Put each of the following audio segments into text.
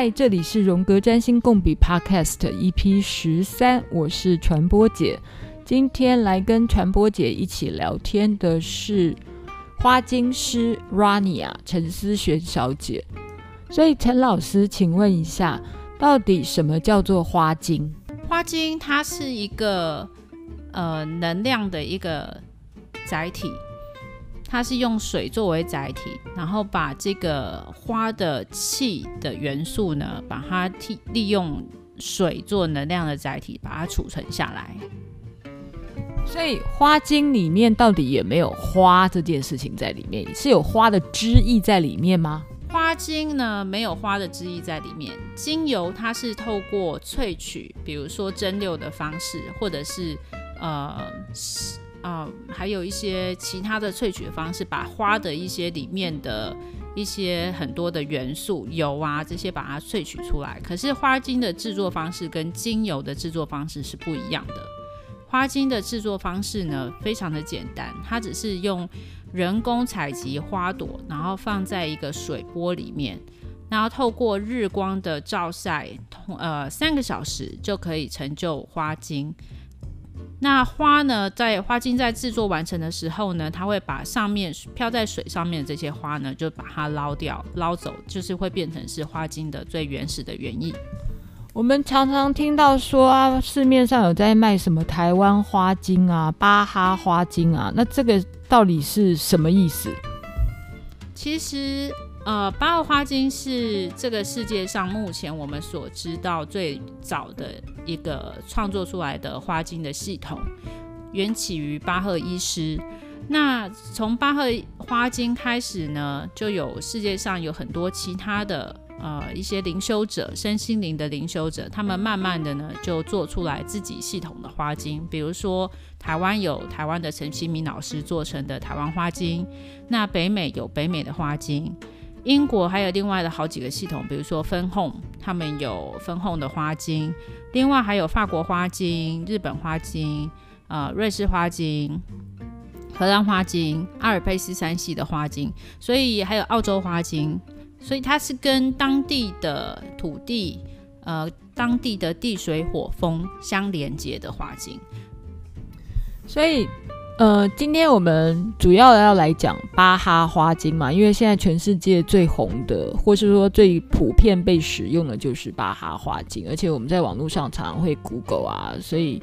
嗨，这里是荣格占星共笔 Podcast EP 十三，我是传播姐。今天来跟传播姐一起聊天的是花精师 Rania 陈思璇小姐。所以陈老师，请问一下，到底什么叫做花精？花精它是一个呃能量的一个载体。它是用水作为载体，然后把这个花的气的元素呢，把它替利用水做能量的载体，把它储存下来。所以花精里面到底有没有花这件事情在里面？是有花的汁液在里面吗？花精呢，没有花的汁液在里面。精油它是透过萃取，比如说蒸馏的方式，或者是呃。啊、还有一些其他的萃取方式，把花的一些里面的一些很多的元素、油啊这些，把它萃取出来。可是花精的制作方式跟精油的制作方式是不一样的。花精的制作方式呢，非常的简单，它只是用人工采集花朵，然后放在一个水钵里面，然后透过日光的照晒，呃，三个小时就可以成就花精。那花呢，在花茎在制作完成的时候呢，它会把上面漂在水上面的这些花呢，就把它捞掉、捞走，就是会变成是花茎的最原始的原意。我们常常听到说啊，市面上有在卖什么台湾花茎啊、巴哈花茎啊，那这个到底是什么意思？其实。呃，巴哈花精是这个世界上目前我们所知道最早的一个创作出来的花精的系统，缘起于巴赫医师。那从巴赫花精开始呢，就有世界上有很多其他的呃一些灵修者，身心灵的灵修者，他们慢慢的呢就做出来自己系统的花精。比如说台湾有台湾的陈其明老师做成的台湾花精，那北美有北美的花精。英国还有另外的好几个系统，比如说分红，他们有分红的花精，另外还有法国花精、日本花精、呃瑞士花精、荷兰花精、阿尔卑斯山系的花精，所以还有澳洲花精，所以它是跟当地的土地、呃当地的地水火风相连接的花精，所以。呃，今天我们主要要来讲巴哈花精嘛，因为现在全世界最红的，或是说最普遍被使用的，就是巴哈花精。而且我们在网络上常常会 Google 啊，所以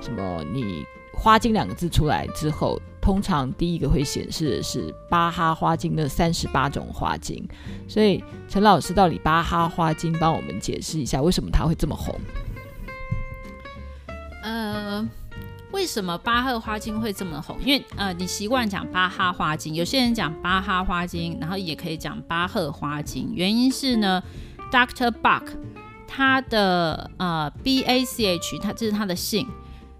什么你花精两个字出来之后，通常第一个会显示的是巴哈花精的三十八种花精。所以陈老师，到底巴哈花精帮我们解释一下，为什么它会这么红？呃。为什么巴赫花精会这么红？因为呃，你习惯讲巴哈花精，有些人讲巴哈花精，然后也可以讲巴赫花精。原因是呢，Dr. Bach 他的呃 B A C H，他这是他的姓，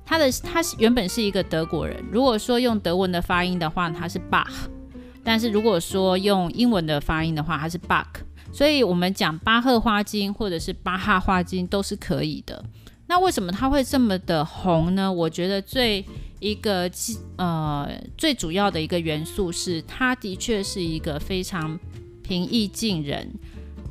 他的他原本是一个德国人。如果说用德文的发音的话，他是 Bach，但是如果说用英文的发音的话，他是 Bach。所以我们讲巴赫花精或者是巴哈花精都是可以的。那为什么它会这么的红呢？我觉得最一个呃最主要的一个元素是，它的确是一个非常平易近人，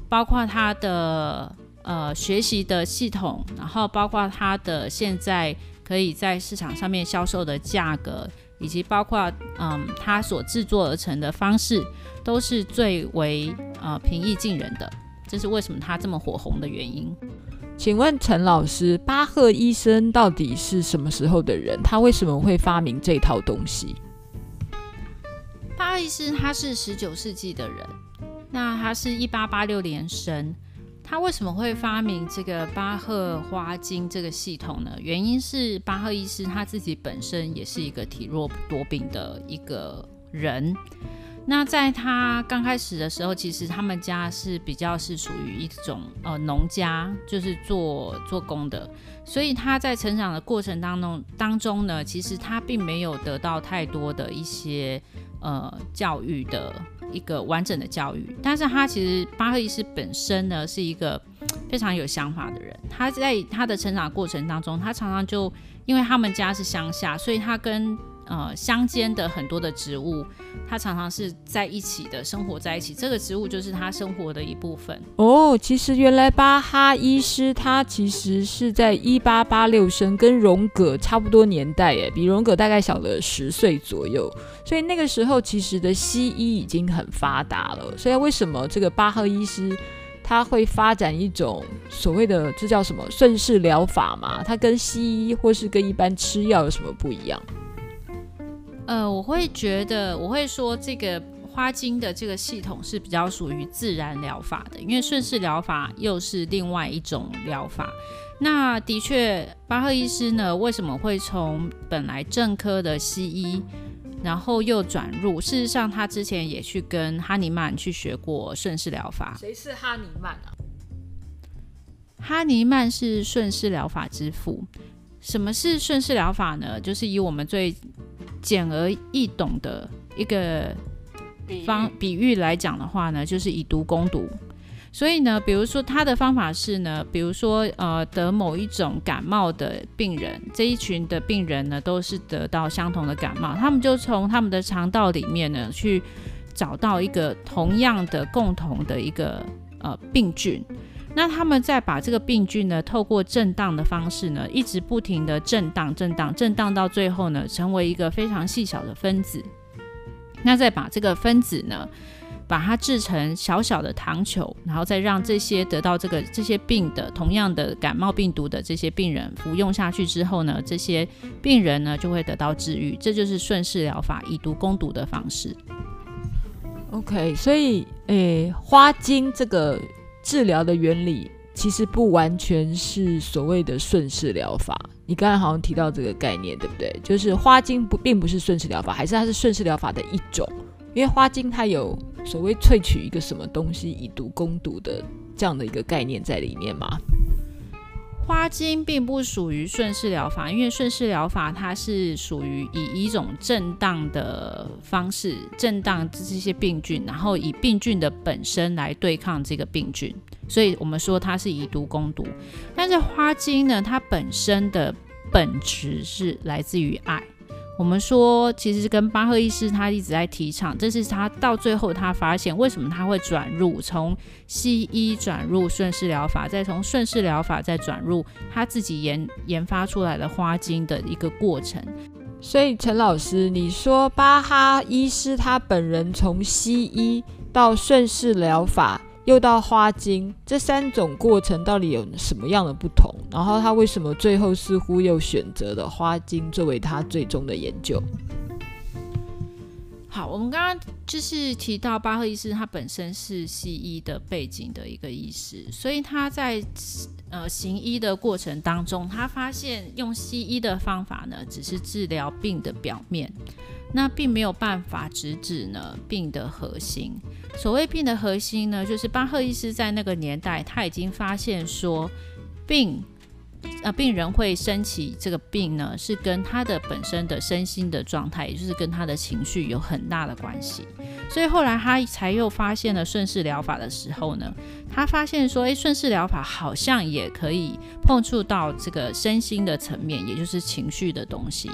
包括它的呃学习的系统，然后包括它的现在可以在市场上面销售的价格，以及包括嗯它所制作而成的方式，都是最为呃平易近人的。这是为什么它这么火红的原因。请问陈老师，巴赫医生到底是什么时候的人？他为什么会发明这套东西？巴赫医生他是十九世纪的人，那他是一八八六年生。他为什么会发明这个巴赫花精这个系统呢？原因是巴赫医师他自己本身也是一个体弱多病的一个人。那在他刚开始的时候，其实他们家是比较是属于一种呃农家，就是做做工的，所以他在成长的过程当中当中呢，其实他并没有得到太多的一些呃教育的一个完整的教育。但是他其实巴赫医师本身呢是一个非常有想法的人，他在他的成长过程当中，他常常就因为他们家是乡下，所以他跟呃乡间的很多的植物，它常常是在一起的，生活在一起。这个植物就是它生活的一部分。哦，其实原来巴哈医师他其实是在一八八六生，跟荣格差不多年代，哎，比荣格大概小了十岁左右。所以那个时候其实的西医已经很发达了。所以为什么这个巴赫医师？他会发展一种所谓的这叫什么顺势疗法嘛？它跟西医或是跟一般吃药有什么不一样？呃，我会觉得我会说这个花精的这个系统是比较属于自然疗法的，因为顺势疗法又是另外一种疗法。那的确，巴赫医师呢，为什么会从本来正科的西医？然后又转入，事实上，他之前也去跟哈尼曼去学过顺势疗法。谁是哈尼曼啊？哈尼曼是顺势疗法之父。什么是顺势疗法呢？就是以我们最简而易懂的一个方比喻来讲的话呢，就是以毒攻毒。所以呢，比如说他的方法是呢，比如说呃得某一种感冒的病人，这一群的病人呢都是得到相同的感冒，他们就从他们的肠道里面呢去找到一个同样的共同的一个呃病菌，那他们再把这个病菌呢透过震荡的方式呢，一直不停的震荡震荡震荡到最后呢成为一个非常细小的分子，那再把这个分子呢。把它制成小小的糖球，然后再让这些得到这个这些病的同样的感冒病毒的这些病人服用下去之后呢，这些病人呢就会得到治愈。这就是顺势疗法以毒攻毒的方式。OK，所以诶，花精这个治疗的原理其实不完全是所谓的顺势疗法。你刚才好像提到这个概念，对不对？就是花精不并不是顺势疗法，还是它是顺势疗法的一种。因为花精它有所谓萃取一个什么东西以毒攻毒的这样的一个概念在里面嘛？花精并不属于顺势疗法，因为顺势疗法它是属于以一种震荡的方式震荡这些病菌，然后以病菌的本身来对抗这个病菌，所以我们说它是以毒攻毒。但是花精呢，它本身的本质是来自于爱。我们说，其实跟巴赫医师他一直在提倡，这是他到最后他发现为什么他会转入从西医转入顺势疗法，再从顺势疗法再转入他自己研研发出来的花精的一个过程。所以陈老师，你说巴哈医师他本人从西医到顺势疗法。又到花精，这三种过程到底有什么样的不同？然后他为什么最后似乎又选择了花精作为他最终的研究？好，我们刚刚就是提到巴赫医师，他本身是西医的背景的一个医师，所以他在呃行医的过程当中，他发现用西医的方法呢，只是治疗病的表面。那并没有办法直指呢病的核心。所谓病的核心呢，就是巴赫医师在那个年代他已经发现说，病，呃，病人会生起这个病呢，是跟他的本身的身心的状态，也就是跟他的情绪有很大的关系。所以后来他才又发现了顺势疗法的时候呢，他发现说，诶，顺势疗法好像也可以碰触到这个身心的层面，也就是情绪的东西。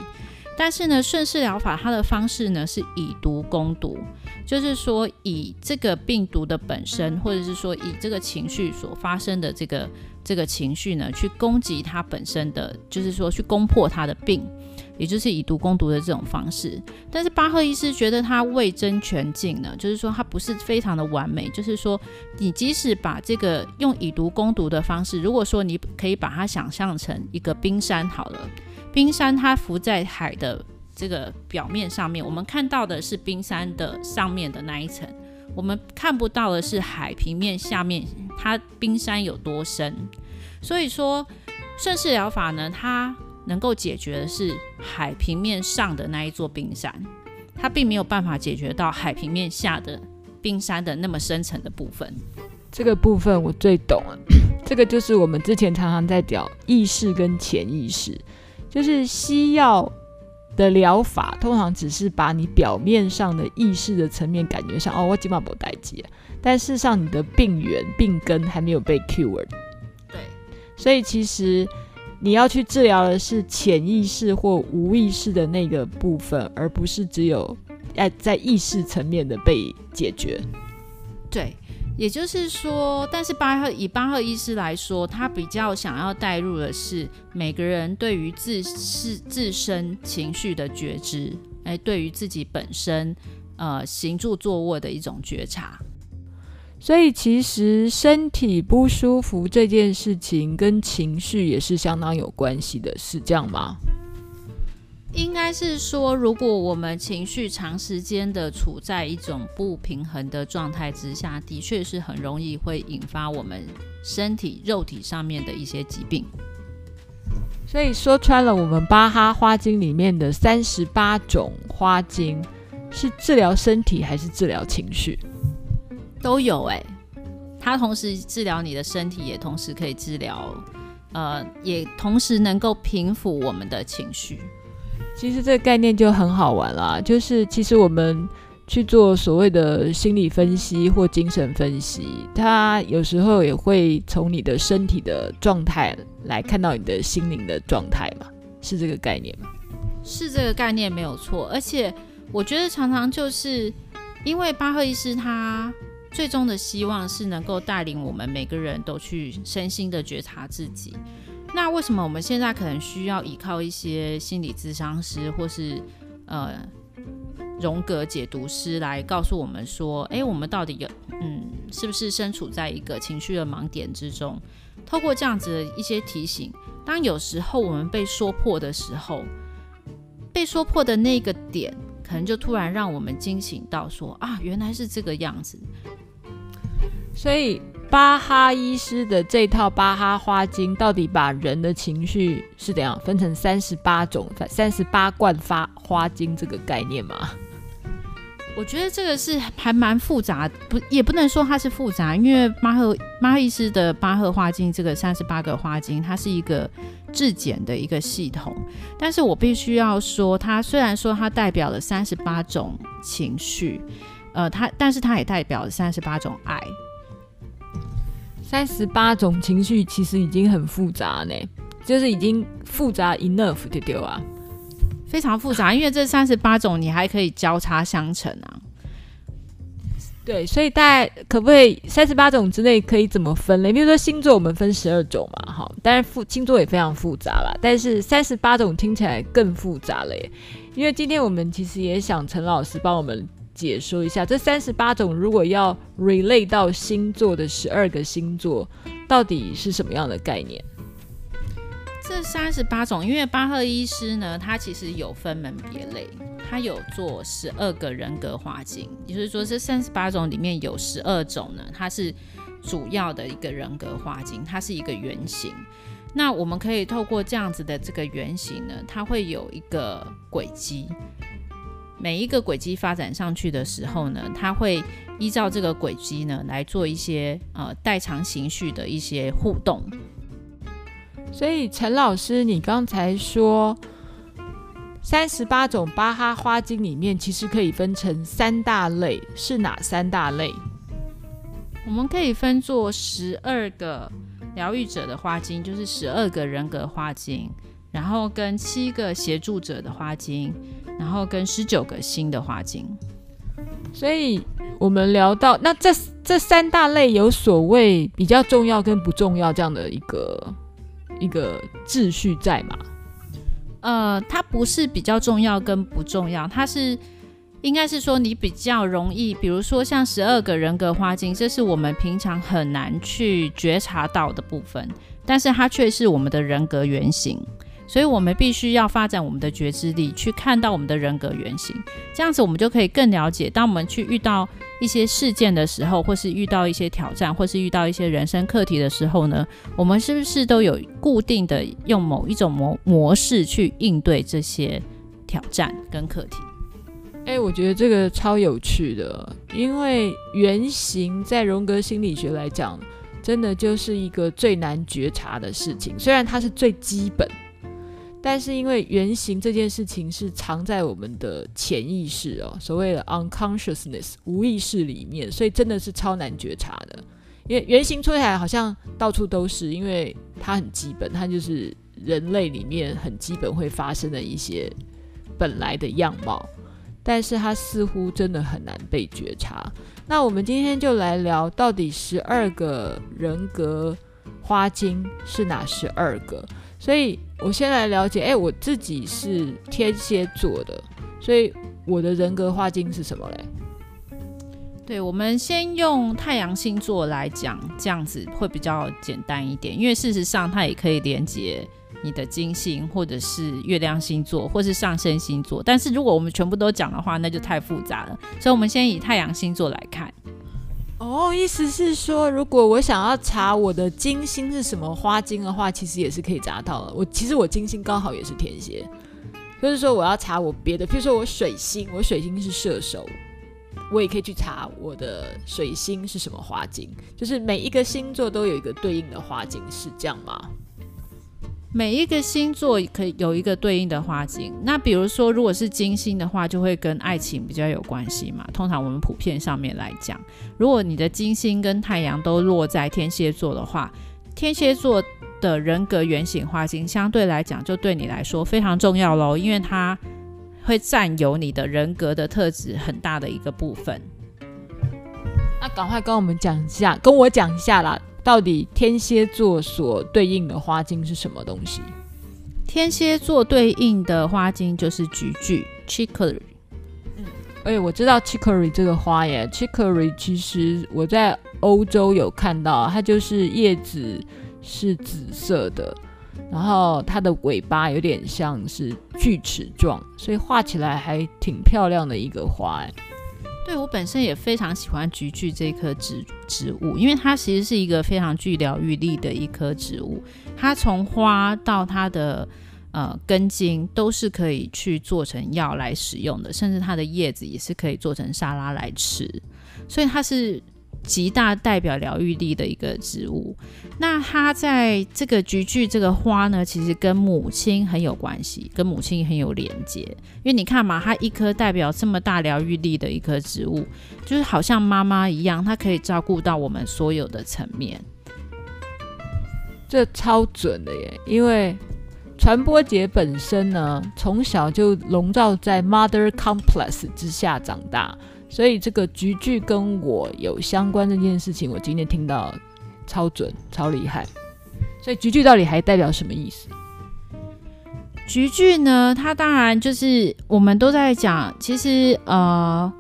但是呢，顺势疗法它的方式呢是以毒攻毒，就是说以这个病毒的本身，或者是说以这个情绪所发生的这个这个情绪呢，去攻击它本身的，就是说去攻破它的病，也就是以毒攻毒的这种方式。但是巴赫医师觉得它未臻全境呢，就是说它不是非常的完美，就是说你即使把这个用以毒攻毒的方式，如果说你可以把它想象成一个冰山好了。冰山它浮在海的这个表面上面，我们看到的是冰山的上面的那一层，我们看不到的是海平面下面它冰山有多深。所以说，顺势疗法呢，它能够解决的是海平面上的那一座冰山，它并没有办法解决到海平面下的冰山的那么深层的部分。这个部分我最懂了，这个就是我们之前常常在讲意识跟潜意识。就是西药的疗法，通常只是把你表面上的意识的层面感觉上，哦，我基本上不待机，但事实上你的病源、病根还没有被 cured。对，所以其实你要去治疗的是潜意识或无意识的那个部分，而不是只有在在意识层面的被解决。对，也就是说，但是巴赫以巴赫医师来说，他比较想要带入的是每个人对于自是自身情绪的觉知，哎，对于自己本身呃行住坐卧的一种觉察。所以，其实身体不舒服这件事情跟情绪也是相当有关系的，是这样吗？应该是说，如果我们情绪长时间的处在一种不平衡的状态之下，的确是很容易会引发我们身体肉体上面的一些疾病。所以说穿了，我们巴哈花精里面的三十八种花精，是治疗身体还是治疗情绪？都有哎、欸，它同时治疗你的身体，也同时可以治疗，呃，也同时能够平抚我们的情绪。其实这个概念就很好玩啦，就是其实我们去做所谓的心理分析或精神分析，它有时候也会从你的身体的状态来看到你的心灵的状态嘛，是这个概念吗？是这个概念没有错，而且我觉得常常就是因为巴赫医师他。最终的希望是能够带领我们每个人都去身心的觉察自己。那为什么我们现在可能需要依靠一些心理咨商师或是呃荣格解读师来告诉我们说，诶，我们到底有嗯是不是身处在一个情绪的盲点之中？透过这样子的一些提醒，当有时候我们被说破的时候，被说破的那个点，可能就突然让我们惊醒到说啊，原来是这个样子。所以巴哈医师的这套巴哈花精，到底把人的情绪是怎样分成三十八种、三十八罐发花精这个概念吗？我觉得这个是还蛮复杂，不也不能说它是复杂，因为巴赫巴赫医师的巴赫花精这个三十八个花精，它是一个质检的一个系统。但是我必须要说，它虽然说它代表了三十八种情绪，呃，它但是它也代表了三十八种爱。三十八种情绪其实已经很复杂呢，就是已经复杂 enough 对对啊，非常复杂，因为这三十八种你还可以交叉相乘啊。对，所以大家可不可以三十八种之内可以怎么分类？比如说星座，我们分十二种嘛，哈，当然复星座也非常复杂啦，但是三十八种听起来更复杂了耶。因为今天我们其实也想陈老师帮我们。解说一下这三十八种，如果要 relate 到星座的十二个星座，到底是什么样的概念？这三十八种，因为巴赫医师呢，他其实有分门别类，他有做十二个人格花精，也就是说，这三十八种里面有十二种呢，它是主要的一个人格花精，它是一个原型。那我们可以透过这样子的这个原型呢，它会有一个轨迹。每一个轨迹发展上去的时候呢，它会依照这个轨迹呢来做一些呃代偿情绪的一些互动。所以陈老师，你刚才说三十八种巴哈花精里面，其实可以分成三大类，是哪三大类？我们可以分作十二个疗愈者的花精，就是十二个人格花精，然后跟七个协助者的花精。然后跟十九个新的花精，所以我们聊到那这这三大类有所谓比较重要跟不重要这样的一个一个秩序在吗？呃，它不是比较重要跟不重要，它是应该是说你比较容易，比如说像十二个人格花精，这是我们平常很难去觉察到的部分，但是它却是我们的人格原型。所以，我们必须要发展我们的觉知力，去看到我们的人格原型。这样子，我们就可以更了解，当我们去遇到一些事件的时候，或是遇到一些挑战，或是遇到一些人生课题的时候呢，我们是不是都有固定的用某一种模模式去应对这些挑战跟课题？哎，我觉得这个超有趣的，因为原型在荣格心理学来讲，真的就是一个最难觉察的事情，虽然它是最基本。但是因为原型这件事情是藏在我们的潜意识哦，所谓的 unconsciousness 无意识里面，所以真的是超难觉察的。因为原型出来好像到处都是，因为它很基本，它就是人类里面很基本会发生的一些本来的样貌，但是它似乎真的很难被觉察。那我们今天就来聊，到底十二个人格花精是哪十二个？所以我先来了解，哎，我自己是天蝎座的，所以我的人格花精是什么嘞？对，我们先用太阳星座来讲，这样子会比较简单一点，因为事实上它也可以连接你的金星，或者是月亮星座，或是上升星座。但是如果我们全部都讲的话，那就太复杂了。所以，我们先以太阳星座来看。哦，意思是说，如果我想要查我的金星是什么花精的话，其实也是可以查到的。我其实我金星刚好也是天蝎，就是说我要查我别的，譬如说我水星，我水星是射手。我也可以去查我的水星是什么花精，就是每一个星座都有一个对应的花精，是这样吗？每一个星座可以有一个对应的花精。那比如说，如果是金星的话，就会跟爱情比较有关系嘛。通常我们普遍上面来讲，如果你的金星跟太阳都落在天蝎座的话，天蝎座的人格原型花精相对来讲就对你来说非常重要喽，因为它。会占有你的人格的特质很大的一个部分。那赶快跟我们讲一下，跟我讲一下啦，到底天蝎座所对应的花精是什么东西？天蝎座对应的花精就是菊苣 （chicory）。嗯，哎，我知道 chicory 这个花耶。chicory 其实我在欧洲有看到，它就是叶子是紫色的。然后它的尾巴有点像是锯齿状，所以画起来还挺漂亮的一个花哎。对，我本身也非常喜欢菊苣这棵植植物，因为它其实是一个非常具疗愈力的一棵植物。它从花到它的呃根茎都是可以去做成药来使用的，甚至它的叶子也是可以做成沙拉来吃，所以它是。极大代表疗愈力的一个植物，那它在这个菊苣这个花呢，其实跟母亲很有关系，跟母亲很有连接。因为你看嘛，它一颗代表这么大疗愈力的一颗植物，就是好像妈妈一样，它可以照顾到我们所有的层面。这超准的耶！因为传播节本身呢，从小就笼罩在 Mother Complex 之下长大。所以这个菊苣跟我有相关这件事情，我今天听到超准、超厉害。所以菊苣到底还代表什么意思？菊苣呢，它当然就是我们都在讲，其实呃。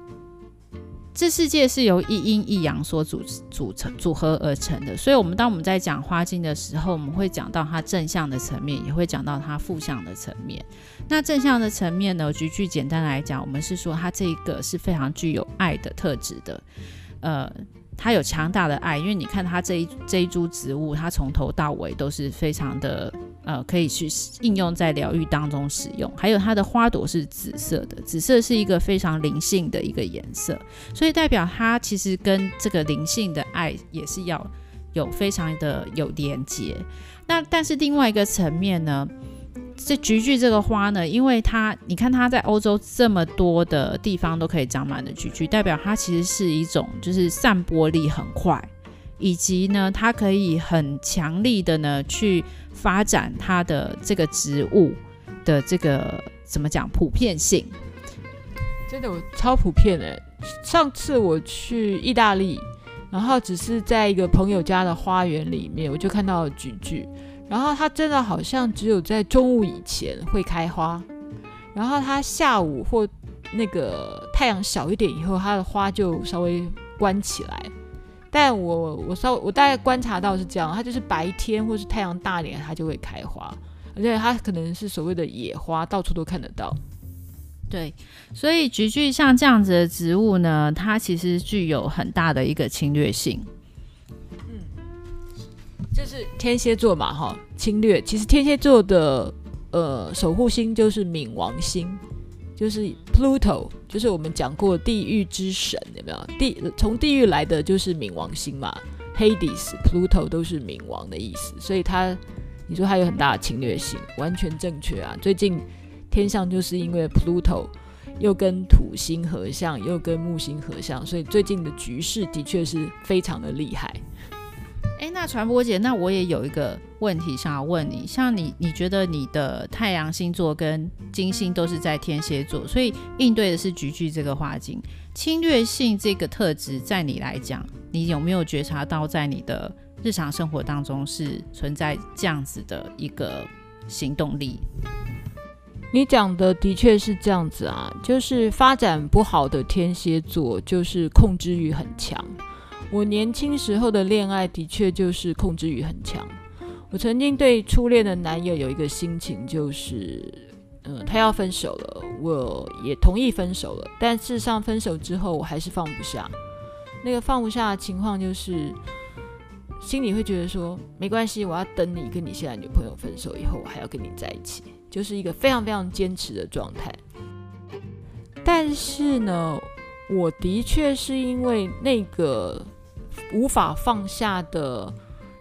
这世界是由一阴一阳所组组成组合而成的，所以，我们当我们在讲花精的时候，我们会讲到它正向的层面，也会讲到它负向的层面。那正向的层面呢，举句简单来讲，我们是说它这个是非常具有爱的特质的，呃。它有强大的爱，因为你看它这一这一株植物，它从头到尾都是非常的呃，可以去应用在疗愈当中使用。还有它的花朵是紫色的，紫色是一个非常灵性的一个颜色，所以代表它其实跟这个灵性的爱也是要有非常的有连接。那但是另外一个层面呢？这菊苣这个花呢，因为它，你看它在欧洲这么多的地方都可以长满的菊苣，代表它其实是一种就是散播力很快，以及呢，它可以很强力的呢去发展它的这个植物的这个怎么讲普遍性？真的，我超普遍的。上次我去意大利，然后只是在一个朋友家的花园里面，我就看到了菊苣。然后它真的好像只有在中午以前会开花，然后它下午或那个太阳小一点以后，它的花就稍微关起来。但我我稍我大概观察到是这样，它就是白天或是太阳大点，它就会开花，而且它可能是所谓的野花，到处都看得到。对，所以菊苣像这样子的植物呢，它其实具有很大的一个侵略性。嗯就是天蝎座嘛，哈，侵略。其实天蝎座的呃守护星就是冥王星，就是 Pluto，就是我们讲过地狱之神，有没有？地从地狱来的就是冥王星嘛，Hades、Pluto 都是冥王的意思，所以它你说它有很大的侵略性，完全正确啊。最近天象就是因为 Pluto 又跟土星合相，又跟木星合相，所以最近的局势的确是非常的厉害。哎，那传播姐，那我也有一个问题想要问你，像你，你觉得你的太阳星座跟金星都是在天蝎座，所以应对的是局距这个花精，侵略性这个特质，在你来讲，你有没有觉察到在你的日常生活当中是存在这样子的一个行动力？你讲的的确是这样子啊，就是发展不好的天蝎座，就是控制欲很强。我年轻时候的恋爱的确就是控制欲很强。我曾经对初恋的男友有一个心情，就是，嗯，他要分手了，我也同意分手了。但事实上，分手之后我还是放不下。那个放不下的情况就是，心里会觉得说，没关系，我要等你跟你现在女朋友分手以后，我还要跟你在一起，就是一个非常非常坚持的状态。但是呢，我的确是因为那个。无法放下的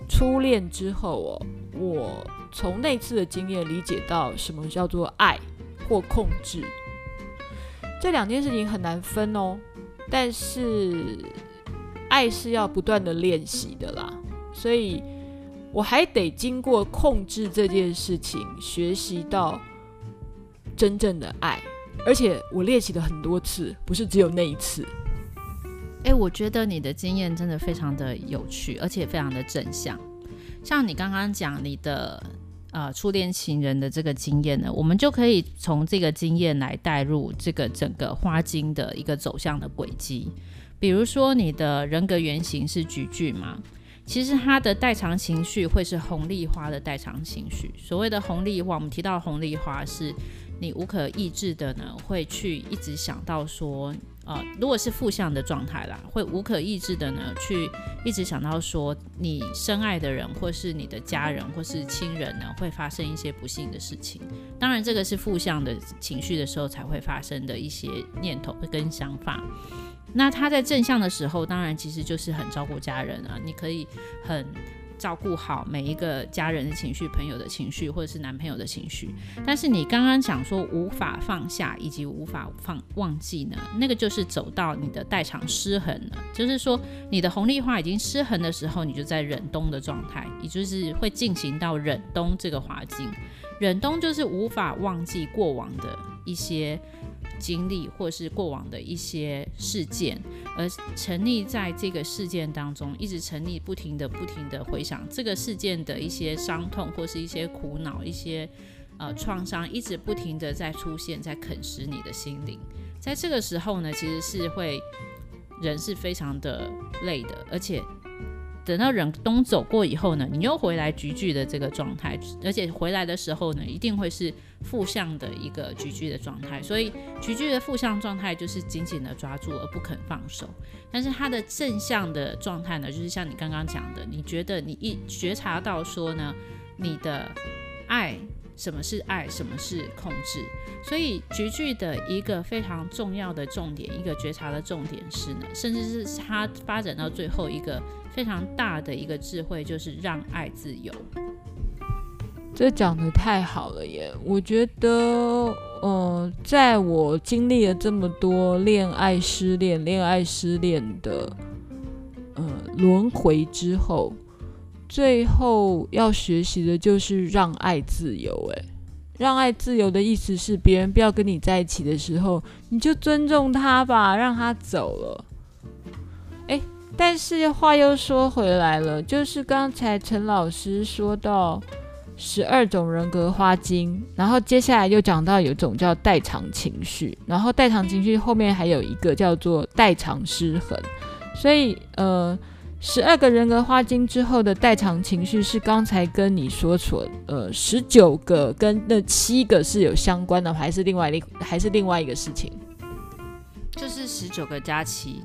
初恋之后哦，我从那次的经验理解到什么叫做爱或控制，这两件事情很难分哦。但是爱是要不断的练习的啦，所以我还得经过控制这件事情，学习到真正的爱，而且我练习了很多次，不是只有那一次。哎，我觉得你的经验真的非常的有趣，而且非常的正向。像你刚刚讲你的呃初恋情人的这个经验呢，我们就可以从这个经验来带入这个整个花精的一个走向的轨迹。比如说你的人格原型是局距嘛，其实它的代偿情绪会是红丽花的代偿情绪。所谓的红丽花，我们提到红丽花是你无可抑制的呢，会去一直想到说。呃，如果是负向的状态啦，会无可抑制的呢，去一直想到说你深爱的人，或是你的家人，或是亲人呢，会发生一些不幸的事情。当然，这个是负向的情绪的时候才会发生的一些念头跟想法。那他在正向的时候，当然其实就是很照顾家人啊，你可以很。照顾好每一个家人的情绪、朋友的情绪，或者是男朋友的情绪。但是你刚刚讲说无法放下以及无法放忘记呢，那个就是走到你的代偿失衡了。就是说你的红利化已经失衡的时候，你就在忍冬的状态，也就是会进行到忍冬这个环境。忍冬就是无法忘记过往的一些。经历或是过往的一些事件，而沉溺在这个事件当中，一直沉溺，不停的、不停的回想这个事件的一些伤痛，或是一些苦恼、一些呃创伤，一直不停的在出现，在啃食你的心灵。在这个时候呢，其实是会人是非常的累的，而且。等到忍冬走过以后呢，你又回来局聚的这个状态，而且回来的时候呢，一定会是负向的一个局聚的状态。所以局聚的负向状态就是紧紧的抓住而不肯放手。但是它的正向的状态呢，就是像你刚刚讲的，你觉得你一觉察到说呢，你的爱。什么是爱？什么是控制？所以局距的一个非常重要的重点，一个觉察的重点是呢，甚至是它发展到最后一个非常大的一个智慧，就是让爱自由。这讲得太好了耶！我觉得，呃，在我经历了这么多恋爱失恋、恋爱失恋的呃轮回之后。最后要学习的就是让爱自由。诶，让爱自由的意思是，别人不要跟你在一起的时候，你就尊重他吧，让他走了。诶，但是话又说回来了，就是刚才陈老师说到十二种人格花精，然后接下来又讲到有一种叫代偿情绪，然后代偿情绪后面还有一个叫做代偿失衡，所以呃。十二个人格花精之后的代偿情绪是刚才跟你说错，呃，十九个跟那七个是有相关的，还是另外一还是另外一个事情？就是十九个加七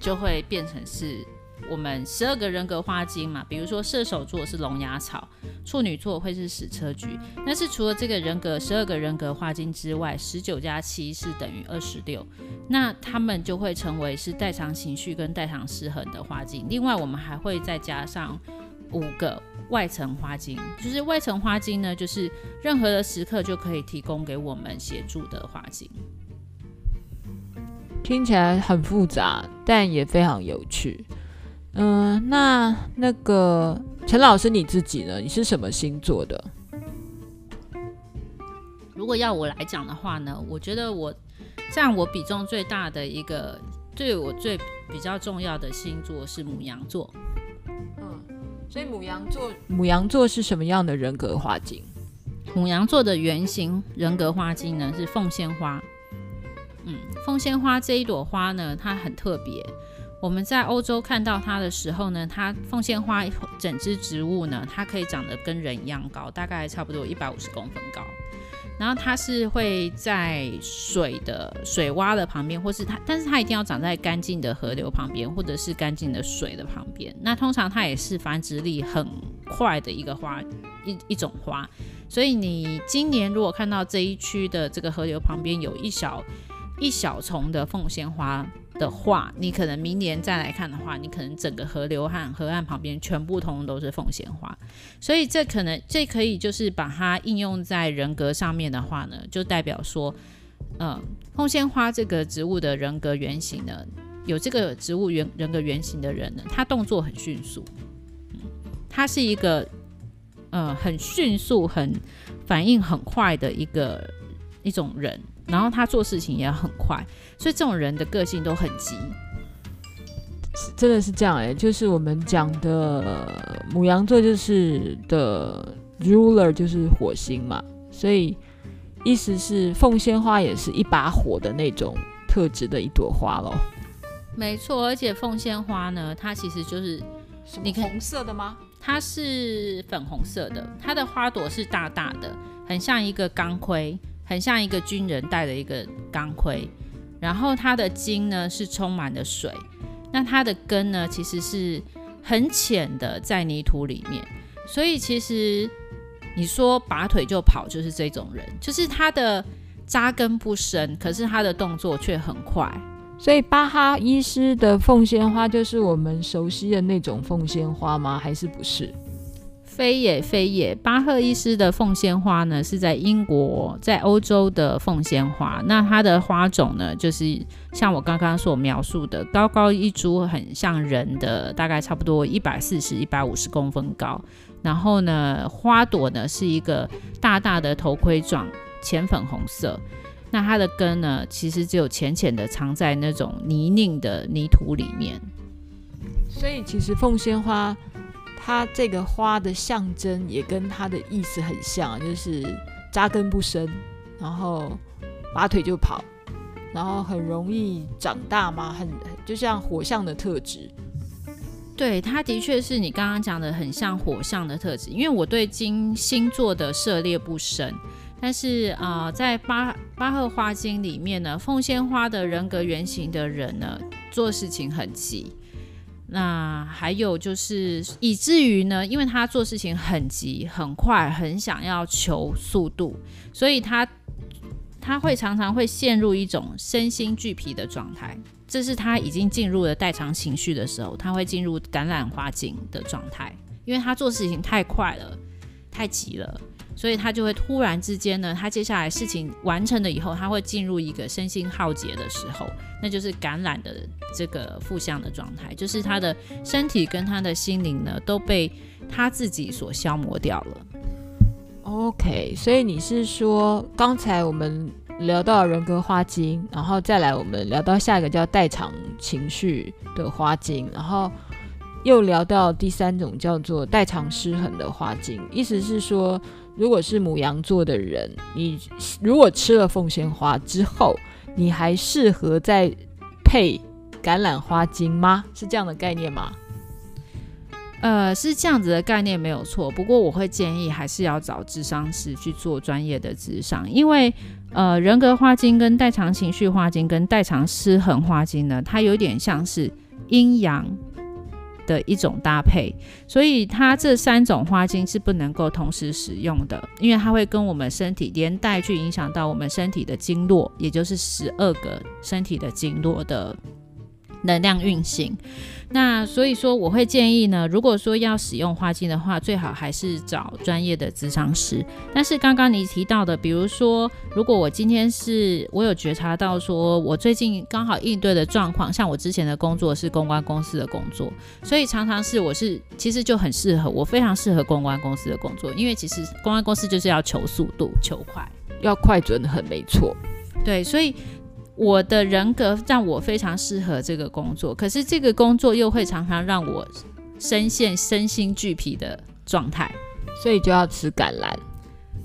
就会变成是。我们十二个人格花精嘛，比如说射手座是龙牙草，处女座会是矢车菊。但是除了这个人格十二个人格花精之外，十九加七是等于二十六，那他们就会成为是代偿情绪跟代偿失衡的花精。另外，我们还会再加上五个外层花精，就是外层花精呢，就是任何的时刻就可以提供给我们协助的花精。听起来很复杂，但也非常有趣。嗯、呃，那那个陈老师你自己呢？你是什么星座的？如果要我来讲的话呢，我觉得我占我比重最大的一个，对我最比较重要的星座是母羊座。嗯，所以母羊座，母羊座是什么样的人格花精？母羊座的原型人格花精呢是凤仙花。嗯，凤仙花这一朵花呢，它很特别。我们在欧洲看到它的时候呢，它凤仙花整只植物呢，它可以长得跟人一样高，大概差不多一百五十公分高。然后它是会在水的水洼的旁边，或是它，但是它一定要长在干净的河流旁边，或者是干净的水的旁边。那通常它也是繁殖力很快的一个花，一一种花。所以你今年如果看到这一区的这个河流旁边有一小一小丛的凤仙花的话，你可能明年再来看的话，你可能整个河流和河岸旁边全部通通都是凤仙花，所以这可能这可以就是把它应用在人格上面的话呢，就代表说，嗯，凤仙花这个植物的人格原型呢，有这个植物原人格原型的人呢，他动作很迅速，嗯，他是一个，呃，很迅速、很反应很快的一个一种人。然后他做事情也很快，所以这种人的个性都很急，真的是这样哎、欸。就是我们讲的母羊座，就是的 ruler 就是火星嘛，所以意思是凤仙花也是一把火的那种特质的一朵花咯。没错，而且凤仙花呢，它其实就是你看红色的吗？它是粉红色的，它的花朵是大大的，很像一个钢盔。很像一个军人戴的一个钢盔，然后它的茎呢是充满了水，那它的根呢其实是很浅的在泥土里面，所以其实你说拔腿就跑就是这种人，就是他的扎根不深，可是他的动作却很快。所以巴哈医师的凤仙花就是我们熟悉的那种凤仙花吗？还是不是？非也非也，巴赫医师的凤仙花呢，是在英国，在欧洲的凤仙花。那它的花种呢，就是像我刚刚所描述的，高高一株，很像人的，大概差不多一百四十、一百五十公分高。然后呢，花朵呢是一个大大的头盔状，浅粉红色。那它的根呢，其实只有浅浅的藏在那种泥泞的泥土里面。所以，其实凤仙花。它这个花的象征也跟它的意思很像，就是扎根不深，然后拔腿就跑，然后很容易长大嘛，很就像火象的特质。对，它的确是你刚刚讲的很像火象的特质。因为我对金星座的涉猎不深，但是啊、在巴巴赫花经里面呢，凤仙花的人格原型的人呢，做事情很急。那还有就是，以至于呢，因为他做事情很急、很快、很想要求速度，所以他他会常常会陷入一种身心俱疲的状态。这是他已经进入了代偿情绪的时候，他会进入橄榄花精的状态，因为他做事情太快了，太急了。所以他就会突然之间呢，他接下来事情完成了以后，他会进入一个身心耗竭的时候，那就是感染的这个负向的状态，就是他的身体跟他的心灵呢都被他自己所消磨掉了。OK，所以你是说，刚才我们聊到人格花精，然后再来我们聊到下一个叫代偿情绪的花精，然后又聊到第三种叫做代偿失衡的花精，意思是说。如果是母羊座的人，你如果吃了凤仙花之后，你还适合再配橄榄花精吗？是这样的概念吗？呃，是这样子的概念没有错。不过我会建议还是要找智商师去做专业的智商，因为呃，人格花精跟代偿情绪花精跟代偿失衡花精呢，它有点像是阴阳。的一种搭配，所以它这三种花精是不能够同时使用的，因为它会跟我们身体连带去影响到我们身体的经络，也就是十二个身体的经络的能量运行。那所以说，我会建议呢，如果说要使用花精的话，最好还是找专业的咨商师。但是刚刚你提到的，比如说，如果我今天是我有觉察到说，我最近刚好应对的状况，像我之前的工作是公关公司的工作，所以常常是我是其实就很适合，我非常适合公关公司的工作，因为其实公关公司就是要求速度、求快，要快准很没错。对，所以。我的人格让我非常适合这个工作，可是这个工作又会常常让我深陷身心俱疲的状态，所以就要吃橄榄。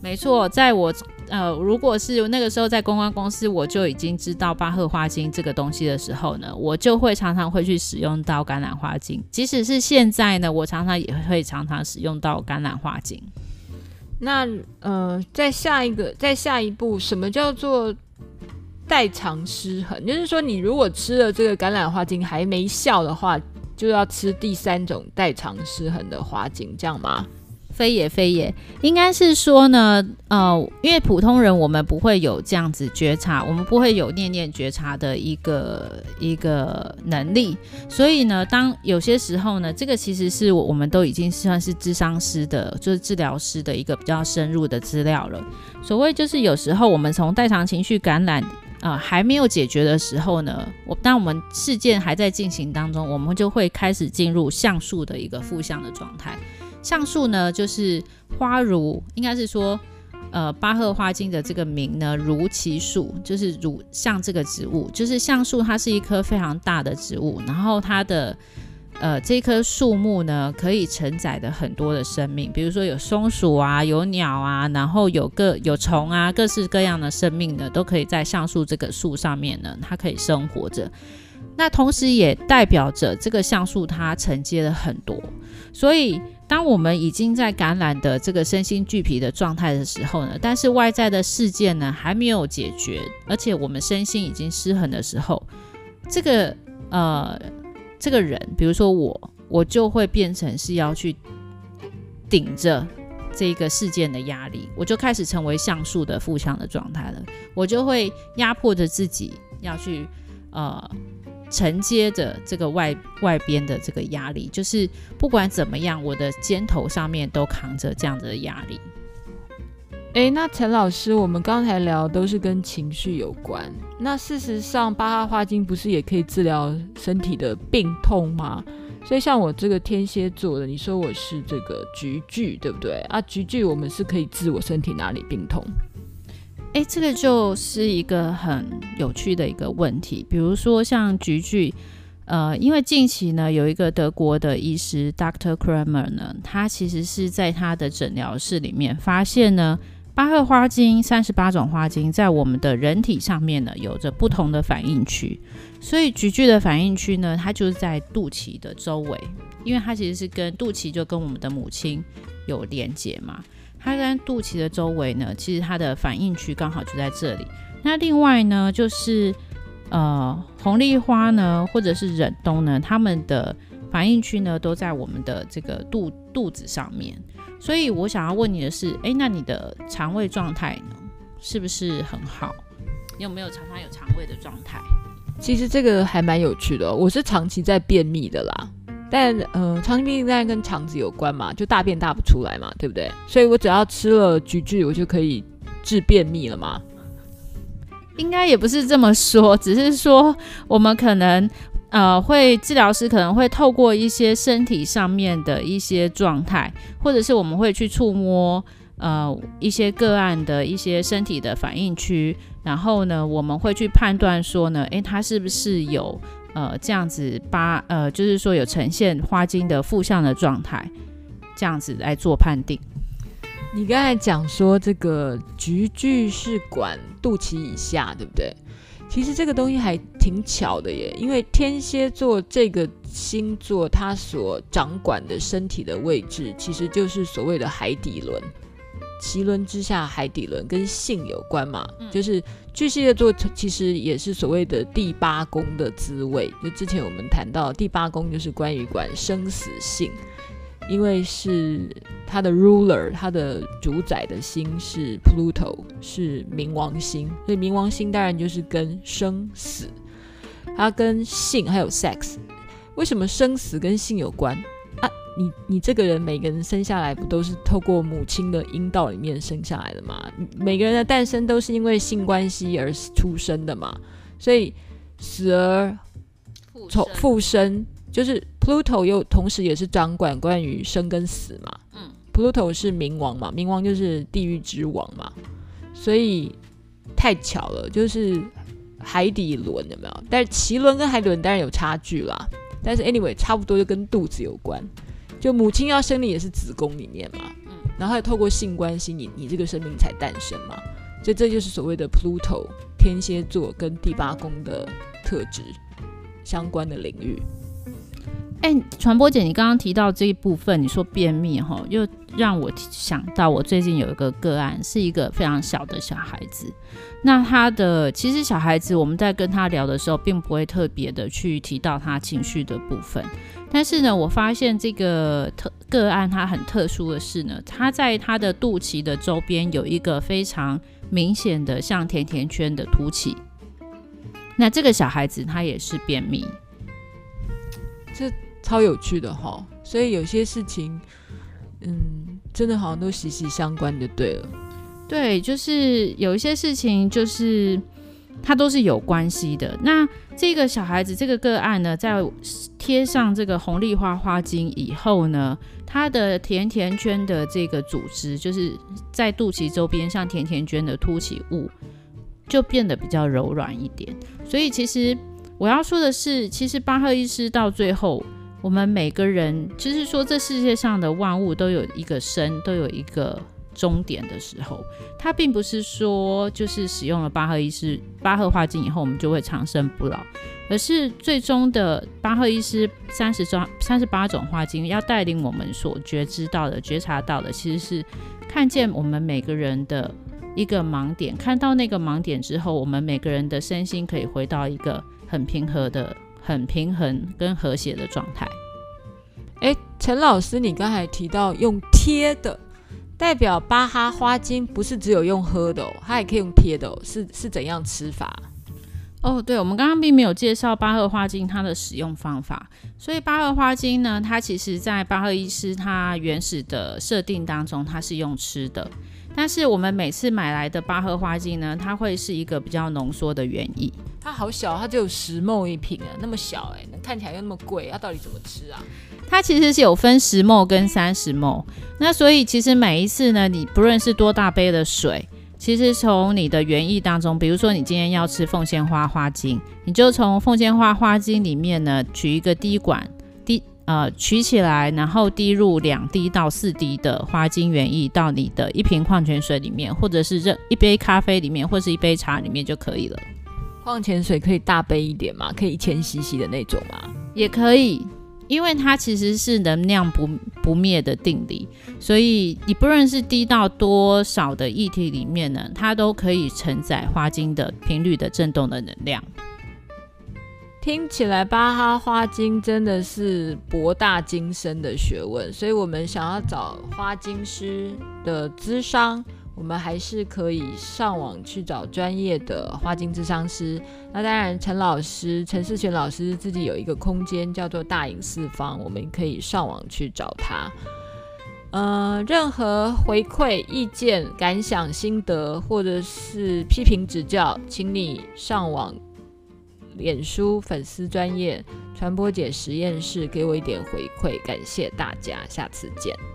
没错，在我呃，如果是那个时候在公关公司，我就已经知道巴赫花精这个东西的时候呢，我就会常常会去使用到橄榄花精。即使是现在呢，我常常也会常常使用到橄榄花精。那呃，在下一个，在下一步，什么叫做？代偿失衡，就是说，你如果吃了这个橄榄花精还没效的话，就要吃第三种代偿失衡的花精，这样吗？非也非也，应该是说呢，呃，因为普通人我们不会有这样子觉察，我们不会有念念觉察的一个一个能力，所以呢，当有些时候呢，这个其实是我们都已经算是智商师的，就是治疗师的一个比较深入的资料了。所谓就是有时候我们从代偿情绪感染。呃，还没有解决的时候呢，我当我们事件还在进行当中，我们就会开始进入橡树的一个负向的状态。橡树呢，就是花如，应该是说，呃，巴赫花精的这个名呢，如其树，就是如像这个植物，就是橡树，它是一棵非常大的植物，然后它的。呃，这棵树木呢，可以承载的很多的生命，比如说有松鼠啊，有鸟啊，然后有个有虫啊，各式各样的生命呢，都可以在橡树这个树上面呢，它可以生活着。那同时也代表着这个橡树它承接了很多。所以，当我们已经在感染的这个身心俱疲的状态的时候呢，但是外在的事件呢还没有解决，而且我们身心已经失衡的时候，这个呃。这个人，比如说我，我就会变成是要去顶着这个事件的压力，我就开始成为橡树的负向的状态了。我就会压迫着自己要去呃承接着这个外外边的这个压力，就是不管怎么样，我的肩头上面都扛着这样子的压力。诶，那陈老师，我们刚才聊都是跟情绪有关。那事实上，巴哈花精不是也可以治疗身体的病痛吗？所以像我这个天蝎座的，你说我是这个菊苣，对不对？啊，菊苣我们是可以治我身体哪里病痛？诶，这个就是一个很有趣的一个问题。比如说像菊苣，呃，因为近期呢有一个德国的医师 Dr. Kramer 呢，他其实是在他的诊疗室里面发现呢。巴赫花精三十八种花精在我们的人体上面呢，有着不同的反应区。所以橘巨的反应区呢，它就是在肚脐的周围，因为它其实是跟肚脐就跟我们的母亲有连接嘛。它跟肚脐的周围呢，其实它的反应区刚好就在这里。那另外呢，就是呃红丽花呢，或者是忍冬呢，它们的反应区呢，都在我们的这个肚肚子上面。所以我想要问你的是，诶，那你的肠胃状态呢，是不是很好？你有没有常常有肠胃的状态？其实这个还蛮有趣的哦。我是长期在便秘的啦，但呃，长期便秘当然跟肠子有关嘛，就大便大不出来嘛，对不对？所以我只要吃了菊苣，我就可以治便秘了吗？应该也不是这么说，只是说我们可能。呃，会治疗师可能会透过一些身体上面的一些状态，或者是我们会去触摸呃一些个案的一些身体的反应区，然后呢，我们会去判断说呢，诶，他是不是有呃这样子八呃，就是说有呈现花精的负向的状态，这样子来做判定。你刚才讲说这个橘巨是管肚脐以下，对不对？其实这个东西还挺巧的耶，因为天蝎座这个星座，它所掌管的身体的位置，其实就是所谓的海底轮，脐轮之下海底轮跟性有关嘛。嗯、就是巨蟹座其实也是所谓的第八宫的滋味，就之前我们谈到第八宫就是关于管生死性。因为是他的 ruler，他的主宰的星是 Pluto，是冥王星，所以冥王星当然就是跟生死。它跟性还有 sex，为什么生死跟性有关啊？你你这个人每个人生下来不都是透过母亲的阴道里面生下来的吗？每个人的诞生都是因为性关系而出生的嘛，所以死而重复生，就是 Pluto 又同时也是掌管关于生跟死嘛。嗯，Pluto 是冥王嘛，冥王就是地狱之王嘛，所以太巧了，就是海底轮有没有？但是脐轮跟海底轮当然有差距啦，但是 anyway 差不多就跟肚子有关。就母亲要生你也是子宫里面嘛，嗯，然后还透过性关系，你你这个生命才诞生嘛，所以这就是所谓的 Pluto 天蝎座跟第八宫的特质相关的领域。哎，传播姐，你刚刚提到这一部分，你说便秘哈，又让我想到我最近有一个个案，是一个非常小的小孩子。那他的其实小孩子我们在跟他聊的时候，并不会特别的去提到他情绪的部分。但是呢，我发现这个特个案它很特殊的是呢，他在他的肚脐的周边有一个非常明显的像甜甜圈的凸起。那这个小孩子他也是便秘，这超有趣的哈。所以有些事情，嗯，真的好像都息息相关就对了。对，就是有一些事情就是。它都是有关系的。那这个小孩子这个个案呢，在贴上这个红丽花花精以后呢，他的甜甜圈的这个组织，就是在肚脐周边像甜甜圈的凸起物，就变得比较柔软一点。所以其实我要说的是，其实巴赫医师到最后，我们每个人就是说，这世界上的万物都有一个生，都有一个。终点的时候，它并不是说就是使用了巴赫医师巴赫化境以后，我们就会长生不老，而是最终的巴赫医师三十种三十八种花精要带领我们所觉知到的、觉察到的，其实是看见我们每个人的一个盲点，看到那个盲点之后，我们每个人的身心可以回到一个很平和的、很平衡跟和谐的状态。诶，陈老师，你刚才提到用贴的。代表巴哈花精不是只有用喝的哦，它也可以用贴的哦，是是怎样吃法？哦，对，我们刚刚并没有介绍巴赫花精它的使用方法，所以巴赫花精呢，它其实在巴赫医师他原始的设定当中，它是用吃的，但是我们每次买来的巴赫花精呢，它会是一个比较浓缩的原液。它好小，它只有十 ml 一瓶啊，那么小哎，看起来又那么贵，它到底怎么吃啊？它其实是有分十 ml 跟三十 ml，那所以其实每一次呢，你不论是多大杯的水，其实从你的原液当中，比如说你今天要吃凤仙花花精，你就从凤仙花花精里面呢取一个滴管滴呃取起来，然后滴入两滴到四滴的花精原液到你的一瓶矿泉水里面，或者是任一杯咖啡里面，或是一杯茶里面就可以了。矿泉水可以大杯一点吗？可以一千 CC 的那种吗？也可以。因为它其实是能量不不灭的定理，所以你不论是滴到多少的液体里面呢，它都可以承载花精的频率的振动的能量。听起来巴哈花精真的是博大精深的学问，所以我们想要找花精师的咨商。我们还是可以上网去找专业的花精咨商师。那当然，陈老师陈世全老师自己有一个空间叫做大隐四方，我们可以上网去找他。呃，任何回馈、意见、感想、心得，或者是批评指教，请你上网、脸书粉丝专业传播姐实验室给我一点回馈，感谢大家，下次见。